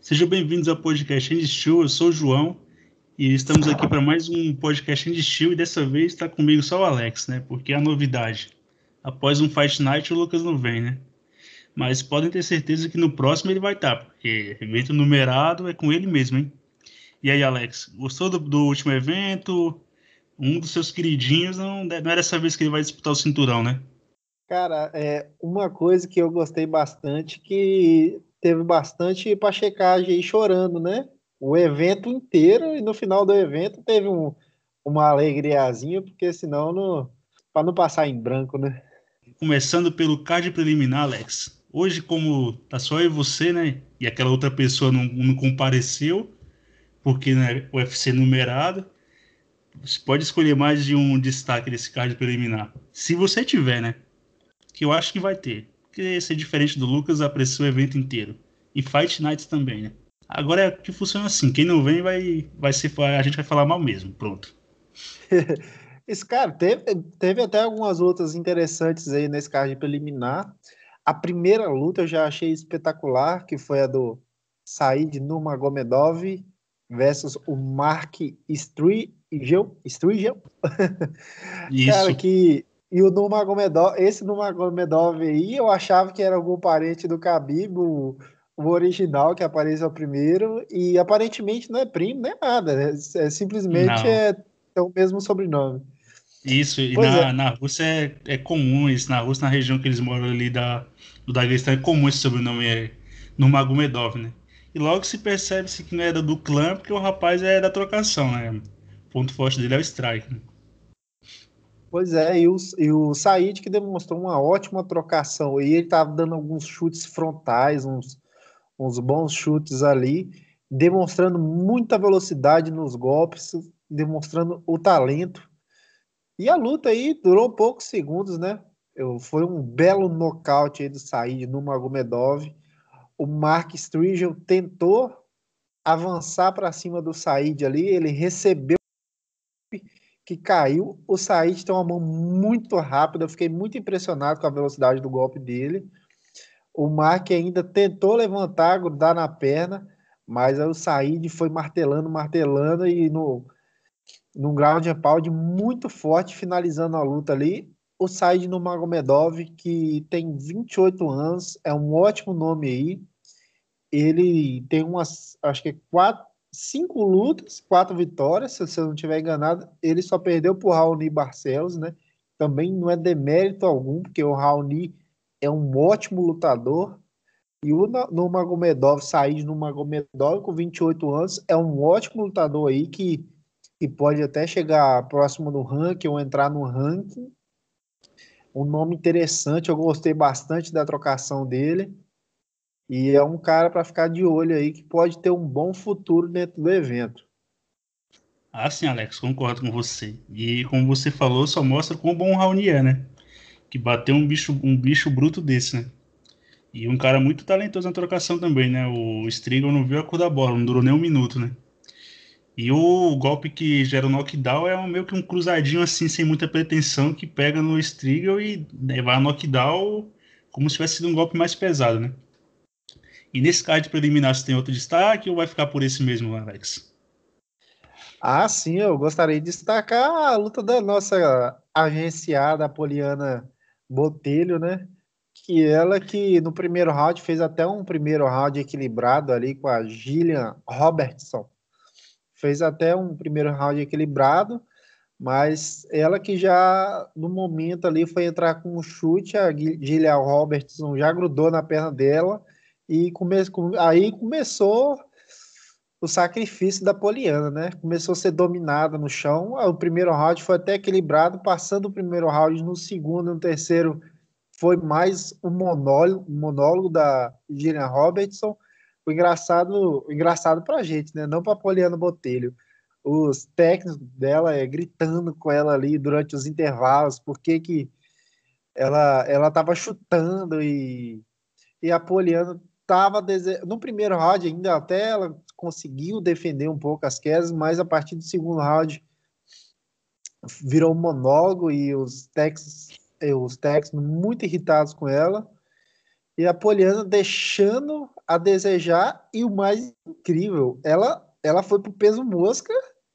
Sejam bem-vindos ao podcast Andy. Eu sou o João e estamos aqui para mais um podcast Andy e dessa vez está comigo só o Alex, né? Porque é a novidade. Após um Fight Night, o Lucas não vem, né? Mas podem ter certeza que no próximo ele vai estar, tá, porque evento numerado é com ele mesmo, hein? E aí, Alex, gostou do, do último evento? Um dos seus queridinhos, não, não era dessa vez que ele vai disputar o cinturão, né? Cara, é uma coisa que eu gostei bastante que teve bastante para checagem aí chorando, né? O evento inteiro e no final do evento teve um, uma alegriazinha, porque senão não, para não passar em branco, né? Começando pelo card preliminar, Alex. Hoje, como tá só eu e você, né? E aquela outra pessoa não, não compareceu, porque né, o UFC numerado. Você pode escolher mais de um destaque desse card preliminar. Se você tiver, né? que eu acho que vai ter. Porque ser diferente do Lucas, apreciou o evento inteiro. E Fight Nights também, né? Agora é que funciona assim, quem não vem vai, vai ser, a gente vai falar mal mesmo, pronto. Esse cara teve, teve até algumas outras interessantes aí nesse card preliminar. A primeira luta eu já achei espetacular, que foi a do Said Nurmagomedov versus o Mark Strigel. Strigel? Isso. Cara, que e o Nurmagomedov, esse Nurmagomedov aí, eu achava que era algum parente do Khabib, o, o original que apareceu primeiro, e aparentemente não é primo, nem nada, é, é simplesmente é, é, o mesmo sobrenome. Isso, e na, é. na Rússia é, é comum isso, na Rússia, na região que eles moram ali da, do Daguestão, é comum esse sobrenome é Nurmagomedov, né? E logo se percebe-se que não é do clã, porque o rapaz é da trocação, né? O ponto forte dele é o strike, né? Pois é, e o, e o Said que demonstrou uma ótima trocação. E ele estava dando alguns chutes frontais, uns, uns bons chutes ali, demonstrando muita velocidade nos golpes, demonstrando o talento. E a luta aí durou poucos segundos, né? Eu, foi um belo nocaute aí do Said no Magomedov. O Mark Strigel tentou avançar para cima do Said ali, ele recebeu que caiu. O Said tem uma mão muito rápida, eu fiquei muito impressionado com a velocidade do golpe dele. O Mark ainda tentou levantar, grudar na perna, mas aí o Said foi martelando, martelando e no num ground and pound muito forte, finalizando a luta ali. O Said no Magomedov, que tem 28 anos, é um ótimo nome aí. Ele tem umas, acho que é quatro, cinco lutas, quatro vitórias, se você não estiver enganado. Ele só perdeu para o Raoni Barcelos, né? Também não é demérito algum, porque o Raoni é um ótimo lutador. E o Nurmagomedov, Said Nurmagomedov, com 28 anos, é um ótimo lutador aí que, que pode até chegar próximo no ranking ou entrar no ranking. Um nome interessante, eu gostei bastante da trocação dele. E é um cara para ficar de olho aí que pode ter um bom futuro dentro do evento. Ah, sim, Alex, concordo com você. E como você falou, só mostra quão bom o Raoni é, né? Que bateu um bicho, um bicho bruto desse, né? E um cara muito talentoso na trocação também, né? O Strigo não viu a cor da bola, não durou nem um minuto, né? E o golpe que gera o knockdown é meio que um cruzadinho assim, sem muita pretensão, que pega no Strigo e vai a knockdown como se tivesse sido um golpe mais pesado, né? E nesse card preliminar, você tem outro destaque ou vai ficar por esse mesmo, Alex? Ah, sim, eu gostaria de destacar a luta da nossa agenciada Poliana Botelho, né? Que ela que no primeiro round fez até um primeiro round equilibrado ali com a Gillian Robertson. Fez até um primeiro round equilibrado, mas ela que já no momento ali foi entrar com um chute, a Gillian Robertson já grudou na perna dela e come, aí começou o sacrifício da Poliana, né? Começou a ser dominada no chão. O primeiro round foi até equilibrado, passando o primeiro round no segundo, no terceiro foi mais um monólogo, um monólogo da Gillian Robertson. O engraçado, o engraçado pra gente, né? Não pra Poliana Botelho. Os técnicos dela é, gritando com ela ali durante os intervalos, porque que ela ela tava chutando e e a Poliana estava dese... no primeiro round ainda até ela conseguiu defender um pouco as quedas, mas a partir do segundo round virou um monólogo e os Texas, os Texans muito irritados com ela. E a Poliana deixando a desejar, e o mais incrível, ela, ela foi pro peso mosca,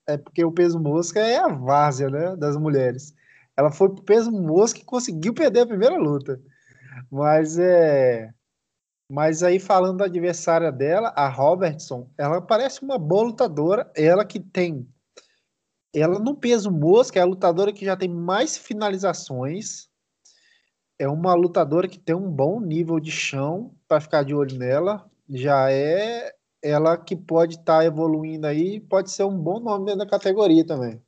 é porque o peso mosca é a várzea, né, das mulheres. Ela foi pro peso mosca e conseguiu perder a primeira luta. Mas é. Mas aí, falando da adversária dela, a Robertson, ela parece uma boa lutadora. Ela que tem. Ela no peso mosca é a lutadora que já tem mais finalizações. É uma lutadora que tem um bom nível de chão para ficar de olho nela. Já é ela que pode estar tá evoluindo aí, pode ser um bom nome dentro da categoria também.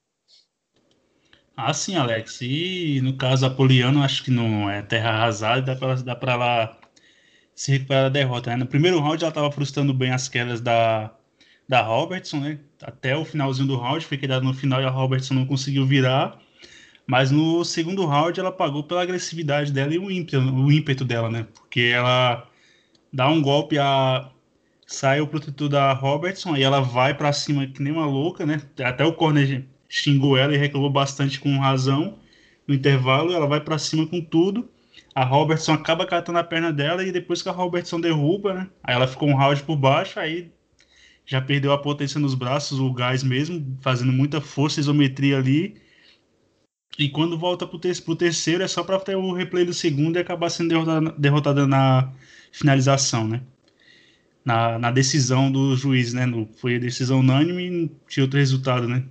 Ah, sim, Alex. E no caso Apoliano, acho que não é terra arrasada, dá para ela se recuperar da derrota. Né? No primeiro round ela estava frustrando bem as quedas da, da Robertson, né? Até o finalzinho do round, foi quedado no final e a Robertson não conseguiu virar. Mas no segundo round ela pagou pela agressividade dela e o ímpeto, o ímpeto dela, né? Porque ela dá um golpe, a sai o protetor da Robertson, aí ela vai para cima que nem uma louca, né? Até o corner xingou ela e reclamou bastante com razão. No intervalo, ela vai para cima com tudo. A Robertson acaba catando a perna dela e depois que a Robertson derruba, né? Aí ela ficou um round por baixo, aí já perdeu a potência nos braços, o gás mesmo, fazendo muita força, isometria ali. E quando volta pro, ter pro terceiro, é só para ter o replay do segundo e acabar sendo derrotada, derrotada na finalização, né? Na, na decisão do juiz, né? No, foi a decisão unânime e tinha outro resultado, né?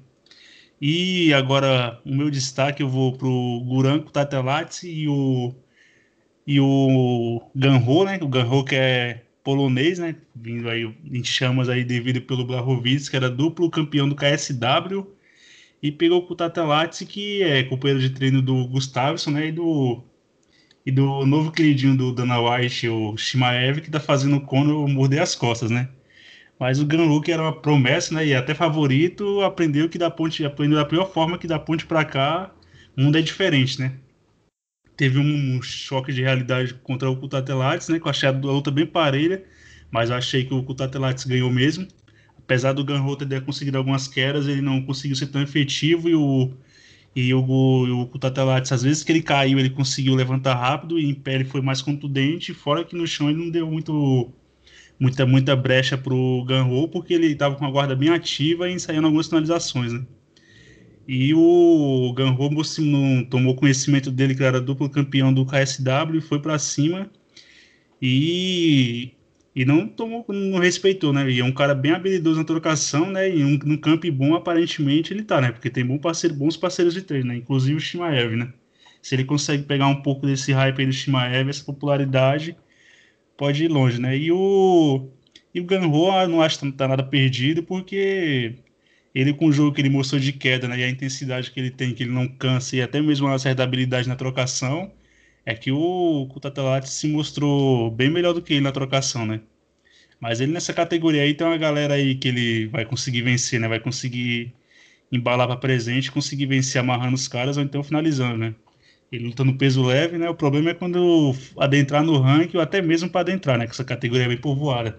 E agora o meu destaque eu vou pro Guranco Tatelats e o e o Ganro, né? O Ganro que é polonês, né? Vindo aí em chamas aí devido pelo Blachowicz, que era duplo campeão do KSW e pegou o Tatelats que é companheiro de treino do Gustavson, né? E do e do novo queridinho do Dana White, o Shimaev, que tá fazendo o Conor morder as costas, né? Mas o Ganlu, que era uma promessa, né, e até favorito, aprendeu que da ponte, aprendeu da pior forma que da ponte para cá, o mundo é diferente, né? Teve um, choque de realidade contra o Kutatelates, né, que eu achei a luta bem parelha, mas eu achei que o Kutatelates ganhou mesmo. Apesar do Ganru ter conseguido algumas quedas, ele não conseguiu ser tão efetivo e o e o, o Kutatelates, às vezes que ele caiu, ele conseguiu levantar rápido e em pé ele foi mais contundente, fora que no chão ele não deu muito muita, muita brecha para o Ganro, porque ele estava com a guarda bem ativa e ensaiando algumas finalizações, né? E o Ganro não tomou conhecimento dele, que era duplo campeão do KSW, foi para cima e, e não tomou, não respeitou, né? E é um cara bem habilidoso na trocação, né? E um, no campo bom, aparentemente, ele tá, né? Porque tem bom parceiro, bons parceiros de treino, né? Inclusive o Shimaev, né? Se ele consegue pegar um pouco desse hype aí do Shimaev, essa popularidade, pode ir longe, né? E o, e o Ganho ah, não acho que tá nada perdido, porque ele com o jogo que ele mostrou de queda, né? E a intensidade que ele tem, que ele não cansa, e até mesmo uma certa habilidade na trocação, é que o, o se mostrou bem melhor do que ele na trocação, né? Mas ele nessa categoria aí tem uma galera aí que ele vai conseguir vencer, né? Vai conseguir embalar para presente, conseguir vencer amarrando os caras ou então finalizando, né? Ele luta no peso leve, né? O problema é quando adentrar no ranking ou até mesmo para adentrar, né? Que essa categoria é bem povoada.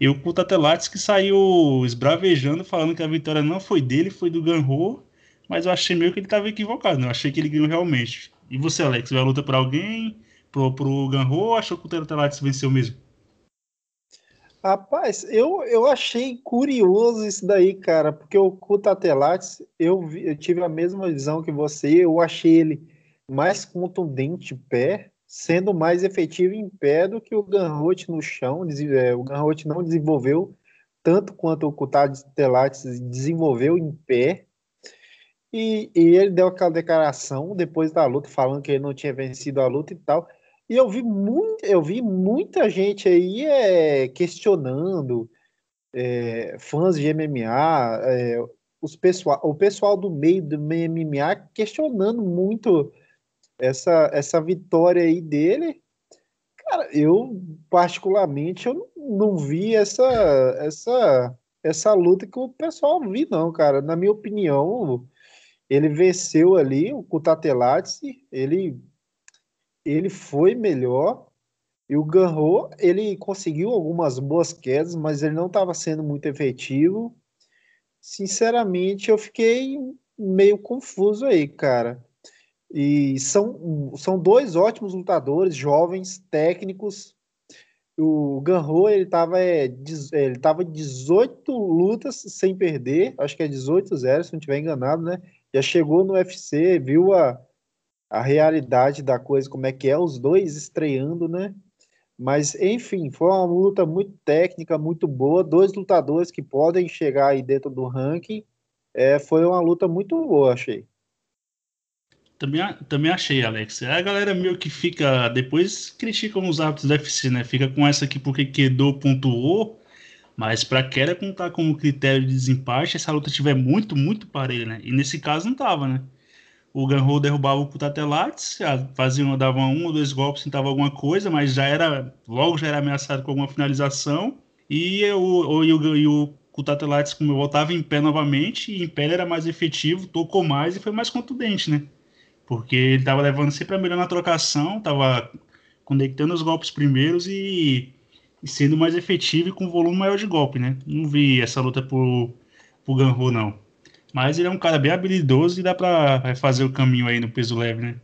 E o Kutatelates que saiu esbravejando, falando que a vitória não foi dele, foi do Ganro, mas eu achei meio que ele estava equivocado, né? Eu achei que ele ganhou realmente. E você, Alex, vai luta para alguém? Pro, pro Ganro ou achou que o Kutatelates venceu mesmo? Rapaz, eu, eu achei curioso isso daí, cara, porque o Kutatelates, eu, eu tive a mesma visão que você, eu achei ele mais contundente pé, sendo mais efetivo em pé do que o Ganrote no chão. É, o Ganrote não desenvolveu tanto quanto o Kutad Telates desenvolveu em pé. E, e, ele deu aquela declaração depois da luta, falando que ele não tinha vencido a luta e tal. E eu vi, muito, eu vi muita gente aí é, questionando, é, fãs de MMA, é, os pessoal, o pessoal do meio do MMA questionando muito essa, essa vitória aí dele, cara, eu particularmente eu não vi essa, essa, essa luta que o pessoal vi, não, cara. Na minha opinião, ele venceu ali o Kutatelatsi, ele, ele foi melhor. E o Ganro, ele conseguiu algumas boas quedas, mas ele não estava sendo muito efetivo. Sinceramente, eu fiquei meio confuso aí, cara. E são, são dois ótimos lutadores, jovens, técnicos. o Ganro, ele tava, é, ele tava 18 lutas sem perder, acho que é 18-0, se não estiver enganado, né? Já chegou no UFC, viu a, a realidade da coisa, como é que é, os dois estreando, né? Mas, enfim, foi uma luta muito técnica, muito boa, dois lutadores que podem chegar aí dentro do ranking, é, foi uma luta muito boa, achei. Também, também achei, Alex. A galera meio que fica. Depois criticam os árbitros do UFC, né? Fica com essa aqui porque quedou, pontuou. Mas para querer contar como critério de desempate, essa luta tiver muito, muito parelha, né? E nesse caso não tava, né? O Ganro derrubava o Kutatelates, fazia, dava um ou dois golpes, tentava alguma coisa, mas já era. Logo já era ameaçado com alguma finalização. E o, e o, o Kutatelates, como eu voltava em pé novamente, e em pé era mais efetivo, tocou mais e foi mais contundente, né? Porque ele estava levando sempre a melhor na trocação, estava conectando os golpes primeiros e, e, sendo mais efetivo e com volume maior de golpe, né? Não vi essa luta por, por Ganro, não. Mas ele é um cara bem habilidoso e dá para fazer o caminho aí no peso leve, né?